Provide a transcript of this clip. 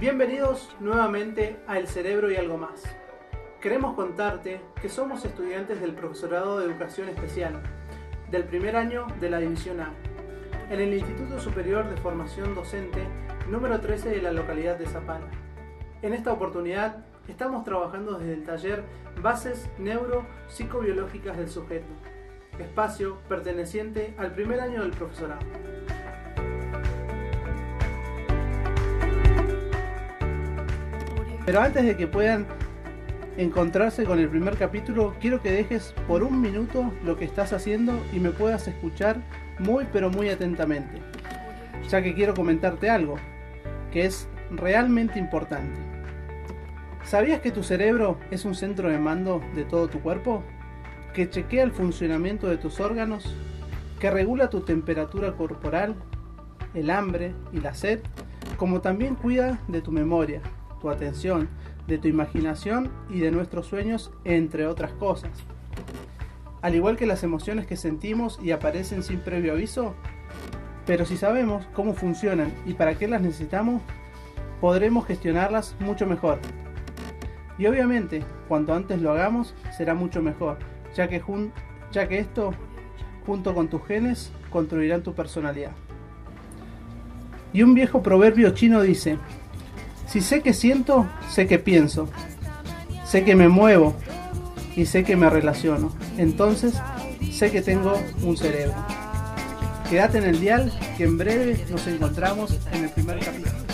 Bienvenidos nuevamente a El Cerebro y algo más. Queremos contarte que somos estudiantes del Profesorado de Educación Especial, del primer año de la División A, en el Instituto Superior de Formación Docente número 13 de la localidad de Zapala. En esta oportunidad estamos trabajando desde el taller Bases Neuro-Psicobiológicas del Sujeto, espacio perteneciente al primer año del profesorado. Pero antes de que puedan encontrarse con el primer capítulo, quiero que dejes por un minuto lo que estás haciendo y me puedas escuchar muy pero muy atentamente, ya que quiero comentarte algo que es realmente importante. ¿Sabías que tu cerebro es un centro de mando de todo tu cuerpo? ¿Que chequea el funcionamiento de tus órganos? ¿Que regula tu temperatura corporal, el hambre y la sed? Como también cuida de tu memoria, tu atención, de tu imaginación y de nuestros sueños, entre otras cosas. Al igual que las emociones que sentimos y aparecen sin previo aviso, pero si sabemos cómo funcionan y para qué las necesitamos, podremos gestionarlas mucho mejor. Y obviamente, cuanto antes lo hagamos, será mucho mejor, ya que, ya que esto, junto con tus genes, construirán tu personalidad. Y un viejo proverbio chino dice, si sé que siento, sé que pienso, sé que me muevo y sé que me relaciono. Entonces, sé que tengo un cerebro. Quédate en el dial que en breve nos encontramos en el primer capítulo.